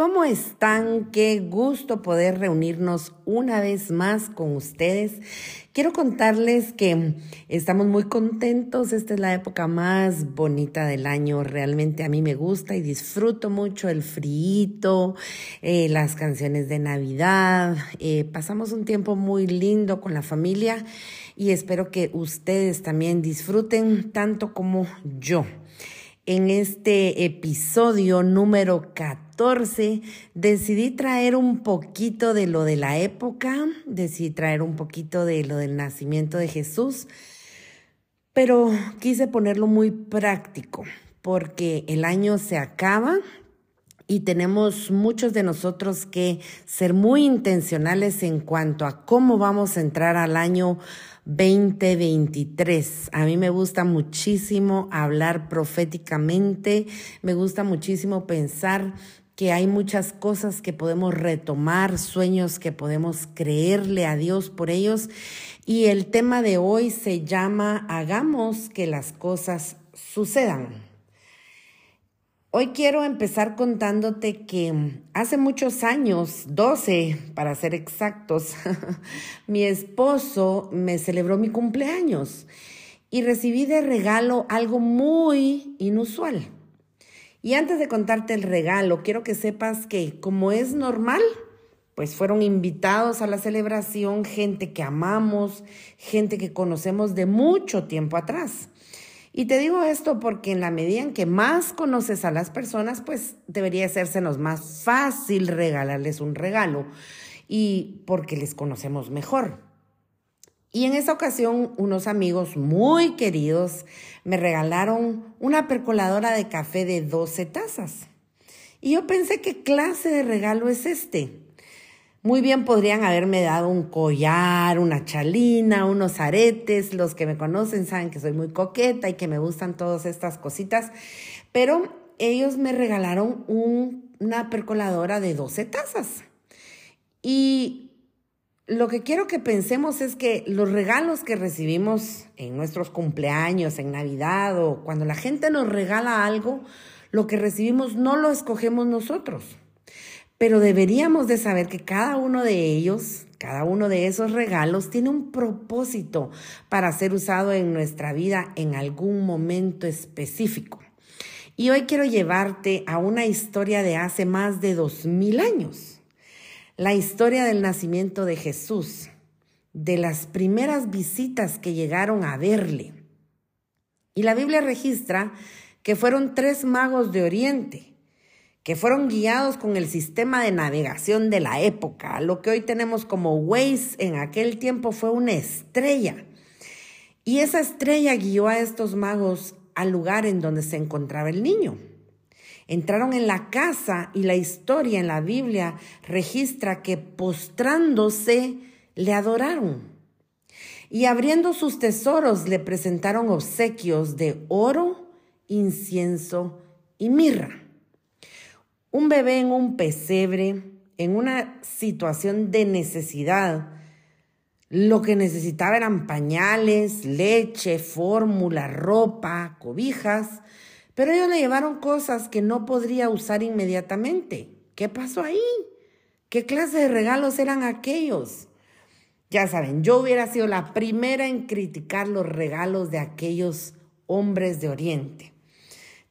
¿Cómo están? Qué gusto poder reunirnos una vez más con ustedes. Quiero contarles que estamos muy contentos. Esta es la época más bonita del año. Realmente a mí me gusta y disfruto mucho el frío, eh, las canciones de Navidad. Eh, pasamos un tiempo muy lindo con la familia y espero que ustedes también disfruten tanto como yo. En este episodio número 14 decidí traer un poquito de lo de la época, decidí traer un poquito de lo del nacimiento de Jesús, pero quise ponerlo muy práctico porque el año se acaba y tenemos muchos de nosotros que ser muy intencionales en cuanto a cómo vamos a entrar al año 2023. A mí me gusta muchísimo hablar proféticamente, me gusta muchísimo pensar que hay muchas cosas que podemos retomar, sueños que podemos creerle a Dios por ellos. Y el tema de hoy se llama Hagamos que las cosas sucedan. Hoy quiero empezar contándote que hace muchos años, 12 para ser exactos, mi esposo me celebró mi cumpleaños y recibí de regalo algo muy inusual. Y antes de contarte el regalo, quiero que sepas que como es normal, pues fueron invitados a la celebración gente que amamos, gente que conocemos de mucho tiempo atrás. Y te digo esto porque en la medida en que más conoces a las personas, pues debería hacérsenos más fácil regalarles un regalo y porque les conocemos mejor. Y en esa ocasión, unos amigos muy queridos me regalaron una percoladora de café de 12 tazas. Y yo pensé, ¿qué clase de regalo es este? Muy bien podrían haberme dado un collar, una chalina, unos aretes. Los que me conocen saben que soy muy coqueta y que me gustan todas estas cositas. Pero ellos me regalaron una percoladora de 12 tazas. Y lo que quiero que pensemos es que los regalos que recibimos en nuestros cumpleaños, en Navidad o cuando la gente nos regala algo, lo que recibimos no lo escogemos nosotros. Pero deberíamos de saber que cada uno de ellos, cada uno de esos regalos tiene un propósito para ser usado en nuestra vida en algún momento específico. Y hoy quiero llevarte a una historia de hace más de dos mil años la historia del nacimiento de Jesús, de las primeras visitas que llegaron a verle. Y la Biblia registra que fueron tres magos de Oriente, que fueron guiados con el sistema de navegación de la época. Lo que hoy tenemos como Waze en aquel tiempo fue una estrella. Y esa estrella guió a estos magos al lugar en donde se encontraba el niño. Entraron en la casa y la historia en la Biblia registra que postrándose le adoraron. Y abriendo sus tesoros le presentaron obsequios de oro, incienso y mirra. Un bebé en un pesebre, en una situación de necesidad, lo que necesitaba eran pañales, leche, fórmula, ropa, cobijas, pero ellos le llevaron cosas que no podría usar inmediatamente. ¿Qué pasó ahí? ¿Qué clase de regalos eran aquellos? Ya saben, yo hubiera sido la primera en criticar los regalos de aquellos hombres de Oriente.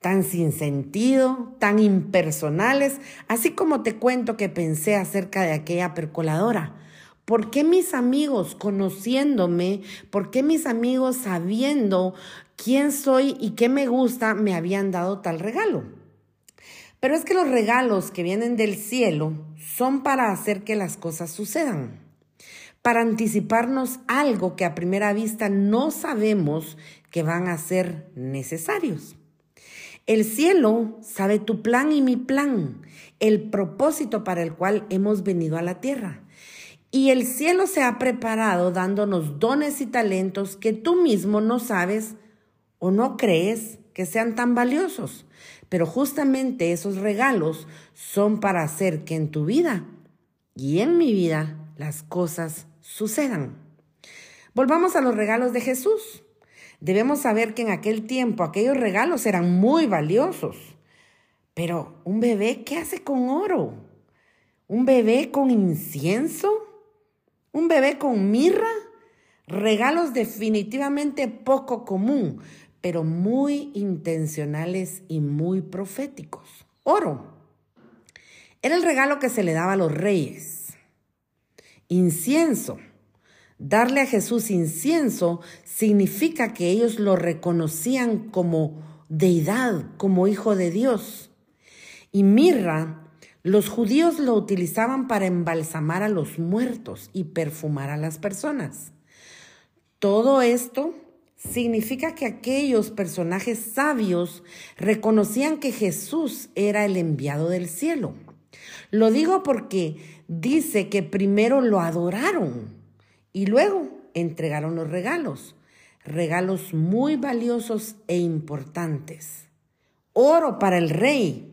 Tan sin sentido, tan impersonales, así como te cuento que pensé acerca de aquella percoladora. ¿Por qué mis amigos conociéndome, por qué mis amigos sabiendo quién soy y qué me gusta me habían dado tal regalo? Pero es que los regalos que vienen del cielo son para hacer que las cosas sucedan, para anticiparnos algo que a primera vista no sabemos que van a ser necesarios. El cielo sabe tu plan y mi plan, el propósito para el cual hemos venido a la tierra. Y el cielo se ha preparado dándonos dones y talentos que tú mismo no sabes o no crees que sean tan valiosos. Pero justamente esos regalos son para hacer que en tu vida y en mi vida las cosas sucedan. Volvamos a los regalos de Jesús. Debemos saber que en aquel tiempo aquellos regalos eran muy valiosos. Pero un bebé, ¿qué hace con oro? ¿Un bebé con incienso? ¿Un bebé con mirra? Regalos definitivamente poco común, pero muy intencionales y muy proféticos. Oro. Era el regalo que se le daba a los reyes. Incienso. Darle a Jesús incienso significa que ellos lo reconocían como deidad, como hijo de Dios. Y mirra, los judíos lo utilizaban para embalsamar a los muertos y perfumar a las personas. Todo esto significa que aquellos personajes sabios reconocían que Jesús era el enviado del cielo. Lo digo porque dice que primero lo adoraron y luego entregaron los regalos, regalos muy valiosos e importantes. Oro para el rey,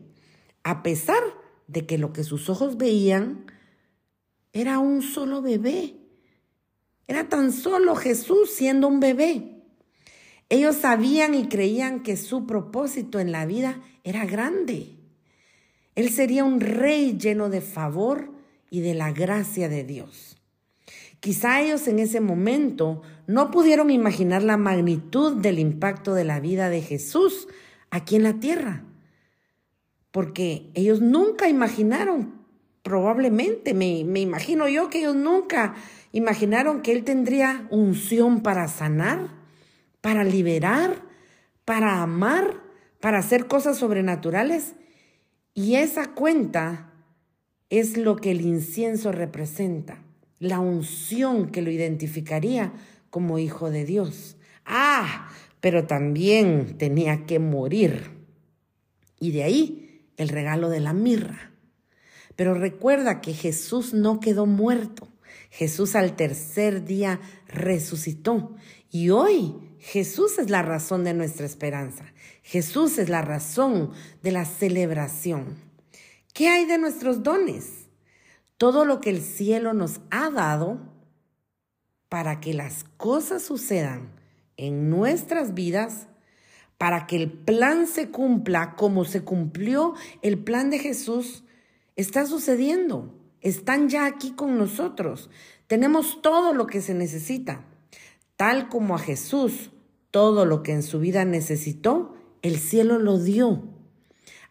a pesar de que lo que sus ojos veían era un solo bebé era tan solo Jesús siendo un bebé. Ellos sabían y creían que su propósito en la vida era grande. Él sería un rey lleno de favor y de la gracia de Dios. Quizá ellos en ese momento no pudieron imaginar la magnitud del impacto de la vida de Jesús aquí en la tierra, porque ellos nunca imaginaron, probablemente, me, me imagino yo que ellos nunca imaginaron que él tendría unción para sanar, para liberar, para amar, para hacer cosas sobrenaturales. Y esa cuenta es lo que el incienso representa, la unción que lo identificaría como hijo de Dios. Ah, pero también tenía que morir. Y de ahí el regalo de la mirra. Pero recuerda que Jesús no quedó muerto. Jesús al tercer día resucitó y hoy Jesús es la razón de nuestra esperanza. Jesús es la razón de la celebración. ¿Qué hay de nuestros dones? Todo lo que el cielo nos ha dado para que las cosas sucedan en nuestras vidas, para que el plan se cumpla como se cumplió el plan de Jesús, está sucediendo están ya aquí con nosotros. Tenemos todo lo que se necesita. Tal como a Jesús, todo lo que en su vida necesitó, el cielo lo dio.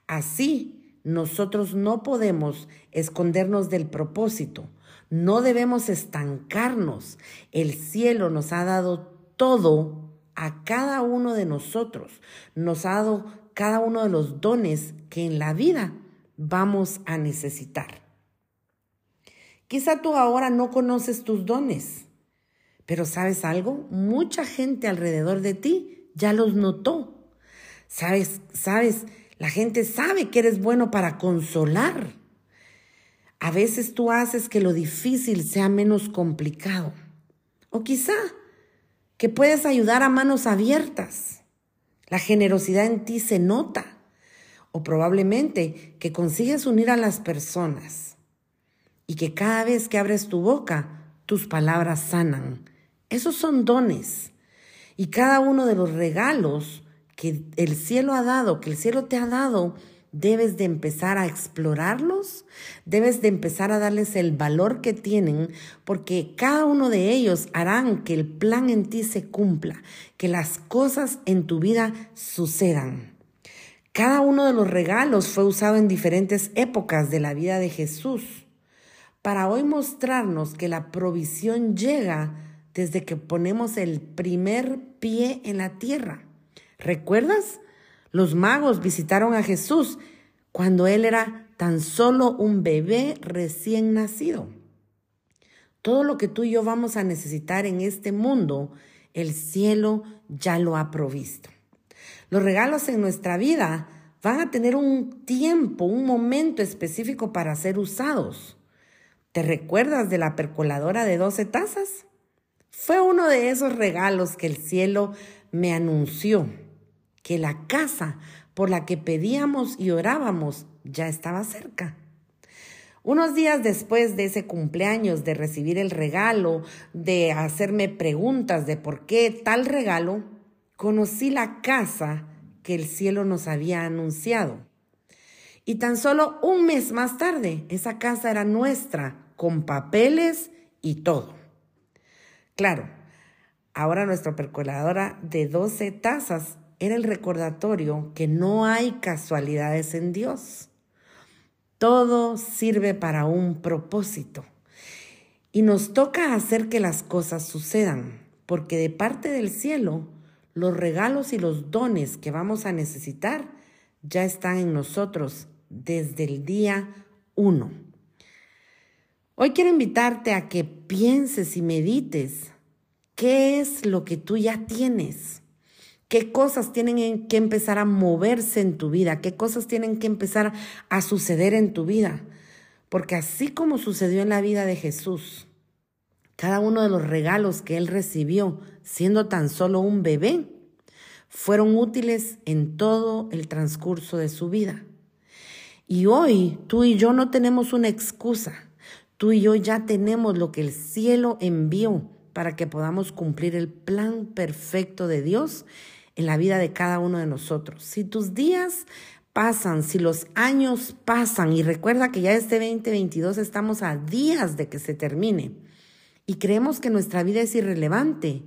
Así, nosotros no podemos escondernos del propósito. No debemos estancarnos. El cielo nos ha dado todo a cada uno de nosotros. Nos ha dado cada uno de los dones que en la vida vamos a necesitar. Quizá tú ahora no conoces tus dones, pero ¿sabes algo? Mucha gente alrededor de ti ya los notó. ¿Sabes? ¿Sabes? La gente sabe que eres bueno para consolar. A veces tú haces que lo difícil sea menos complicado. O quizá que puedes ayudar a manos abiertas. La generosidad en ti se nota. O probablemente que consigues unir a las personas y que cada vez que abres tu boca, tus palabras sanan. Esos son dones. Y cada uno de los regalos que el cielo ha dado, que el cielo te ha dado, debes de empezar a explorarlos, debes de empezar a darles el valor que tienen, porque cada uno de ellos harán que el plan en ti se cumpla, que las cosas en tu vida sucedan. Cada uno de los regalos fue usado en diferentes épocas de la vida de Jesús para hoy mostrarnos que la provisión llega desde que ponemos el primer pie en la tierra. ¿Recuerdas? Los magos visitaron a Jesús cuando él era tan solo un bebé recién nacido. Todo lo que tú y yo vamos a necesitar en este mundo, el cielo ya lo ha provisto. Los regalos en nuestra vida van a tener un tiempo, un momento específico para ser usados. ¿Te recuerdas de la percoladora de 12 tazas? Fue uno de esos regalos que el cielo me anunció, que la casa por la que pedíamos y orábamos ya estaba cerca. Unos días después de ese cumpleaños, de recibir el regalo, de hacerme preguntas de por qué tal regalo, conocí la casa que el cielo nos había anunciado. Y tan solo un mes más tarde, esa casa era nuestra, con papeles y todo. Claro, ahora nuestra percoladora de 12 tazas era el recordatorio que no hay casualidades en Dios. Todo sirve para un propósito. Y nos toca hacer que las cosas sucedan, porque de parte del cielo, los regalos y los dones que vamos a necesitar ya están en nosotros desde el día uno. Hoy quiero invitarte a que pienses y medites qué es lo que tú ya tienes, qué cosas tienen que empezar a moverse en tu vida, qué cosas tienen que empezar a suceder en tu vida. Porque así como sucedió en la vida de Jesús, cada uno de los regalos que él recibió, siendo tan solo un bebé, fueron útiles en todo el transcurso de su vida. Y hoy tú y yo no tenemos una excusa. Tú y yo ya tenemos lo que el cielo envió para que podamos cumplir el plan perfecto de Dios en la vida de cada uno de nosotros. Si tus días pasan, si los años pasan, y recuerda que ya este 2022 estamos a días de que se termine, y creemos que nuestra vida es irrelevante,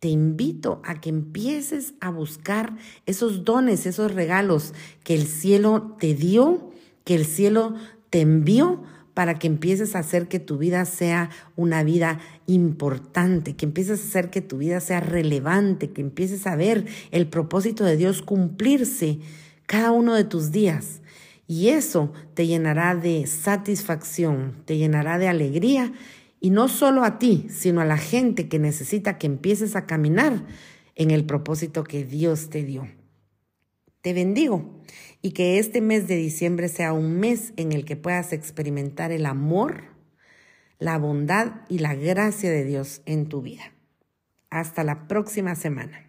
te invito a que empieces a buscar esos dones, esos regalos que el cielo te dio que el cielo te envió para que empieces a hacer que tu vida sea una vida importante, que empieces a hacer que tu vida sea relevante, que empieces a ver el propósito de Dios cumplirse cada uno de tus días. Y eso te llenará de satisfacción, te llenará de alegría, y no solo a ti, sino a la gente que necesita que empieces a caminar en el propósito que Dios te dio. Te bendigo y que este mes de diciembre sea un mes en el que puedas experimentar el amor, la bondad y la gracia de Dios en tu vida. Hasta la próxima semana.